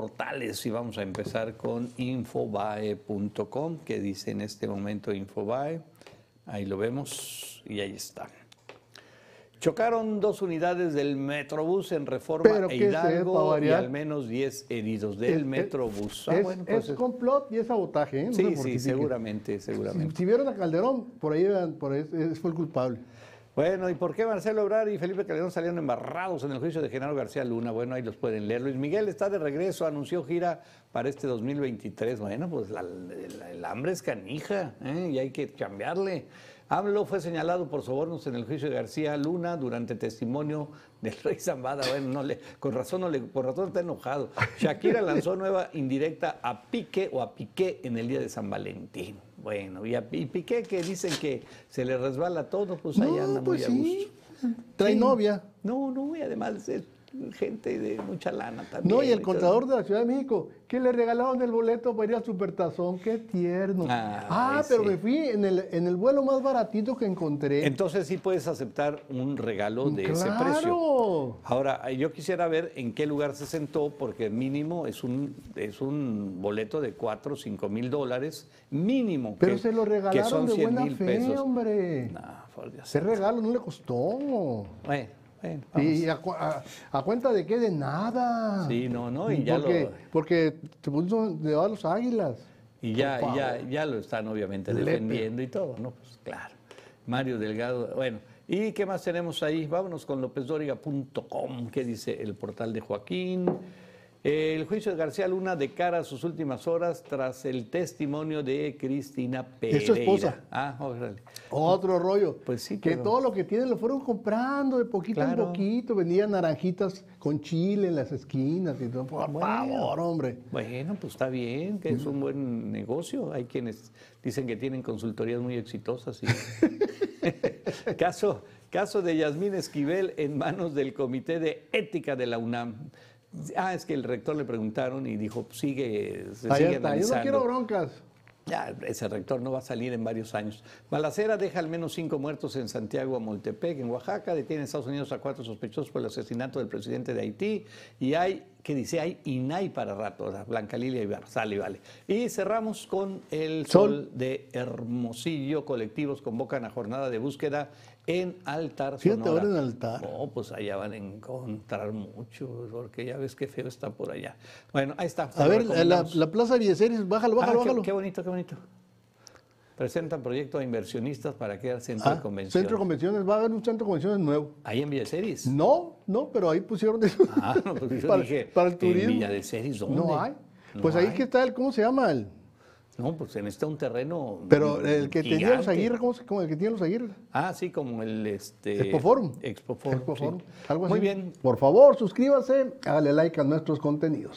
portales y vamos a empezar con infobae.com, que dice en este momento Infobae. Ahí lo vemos y ahí está. Chocaron dos unidades del Metrobús en Reforma Pero e ¿qué es, eh, Hidalgo y al menos 10 heridos del Metrobús. Ah, es, bueno, es pues, complot y es sabotaje, ¿eh? No sí, sí, seguramente, Si, seguramente. si vieron a Calderón, por ahí, por ahí es- fue el culpable. Bueno, ¿y por qué Marcelo Obrar y Felipe Calderón salieron embarrados en el juicio de Genaro García Luna? Bueno, ahí los pueden leer. Luis Miguel está de regreso, anunció gira para este 2023. Bueno, pues la- el hambre es canija ¿eh? y hay que cambiarle. AMLO fue señalado por sobornos en el juicio de García Luna durante testimonio del rey Zambada. Bueno, no le, con razón no le, por razón está enojado. Shakira lanzó nueva indirecta a Piqué o a Piqué en el día de San Valentín. Bueno, y, a, y Piqué que dicen que se le resbala todo, pues ahí anda muy a gusto. Trae Sí. novia. No, no, y además es gente de mucha lana también. No, y el contador de la Ciudad de México, que le regalaron el boleto para ir al Supertazón, qué tierno. Ah, Ah, pero me fui en el, en el vuelo más baratito que encontré. Entonces sí puedes aceptar un regalo de ese precio. ¡Claro! Ahora, yo quisiera ver en qué lugar se sentó, porque mínimo es un, es un boleto de 4 o 5 mil dólares, mínimo. Pero que- se lo que regalaron son de 100 buena fe, pesos. hombre. No, por Dios. Ese regalo no le costó. Bueno, bueno. Y a, a- a cuenta de qué, de nada. Sí, no, no, y ya porque, lo- porque te puso de a los águilas. Y ya, Por ya, ya lo están obviamente Lepe. defendiendo y todo, ¿no? Pues claro. Mario Delgado, bueno. ¿Y qué más tenemos ahí? Vámonos con lopezdoriga.com, que dice el portal de Joaquín. El juicio de García Luna de cara a sus últimas horas tras el testimonio de Cristina Pereira. Es su esposa. Ah, órale. Otro rollo. Pues sí, Que pero- todo lo que tienen lo fueron comprando de poquito Claro. en poquito. Vendían naranjitas con chile en las esquinas y todo. Por Bueno. favor, hombre. Bueno, pues está bien, que es un buen negocio. Hay quienes dicen que tienen consultorías muy exitosas. y- caso, caso de Yasmín Esquivel en manos del Comité de Ética de la UNAM. Ah, es que el rector le preguntaron y dijo, sigue, se Ahí sigue está. Yo no analizando. quiero broncas. Ya, ese rector no va a salir en varios años. Balacera deja al menos cinco muertos en Santiago, Moltepec, en Oaxaca. Detiene Estados Unidos a cuatro sospechosos por el asesinato del presidente de Haití. Y hay, ¿qué dice? Hay INAI para rato. o sea, Blanca Lilia Ibar. Sale, vale. Y cerramos con el sol. Sol. de Hermosillo. Colectivos convocan a jornada de búsqueda en Altar, Fíjate Sonora. ahora en Altar. No, pues allá van a encontrar mucho, porque ya ves qué feo está por allá. Bueno, ahí está. A ver, la, Plaza Villeceres, bájalo, Ah, bájalo, qué, bájalo. qué bonito, qué bonito. Presentan proyecto a inversionistas para crear centro de Ah, convenciones. centro de convenciones, va a haber un centro de convenciones nuevo. Ahí en Villa de. No, no, pero ahí pusieron eso. Ah, no, pues yo para, dije, para el ¿en turismo. Villa de Ceris dónde? No hay. No Pues ahí hay. que está el, ¿cómo se llama? El, No, pues en este un terreno. pero el que tenía los gigante. Aguirre, ¿cómo se como el que tiene los Aguirre? Ah, sí, como el este. Expo Forum. Expo Forum. Expo sí. Muy bien. Por favor, suscríbase, hágale like a nuestros contenidos.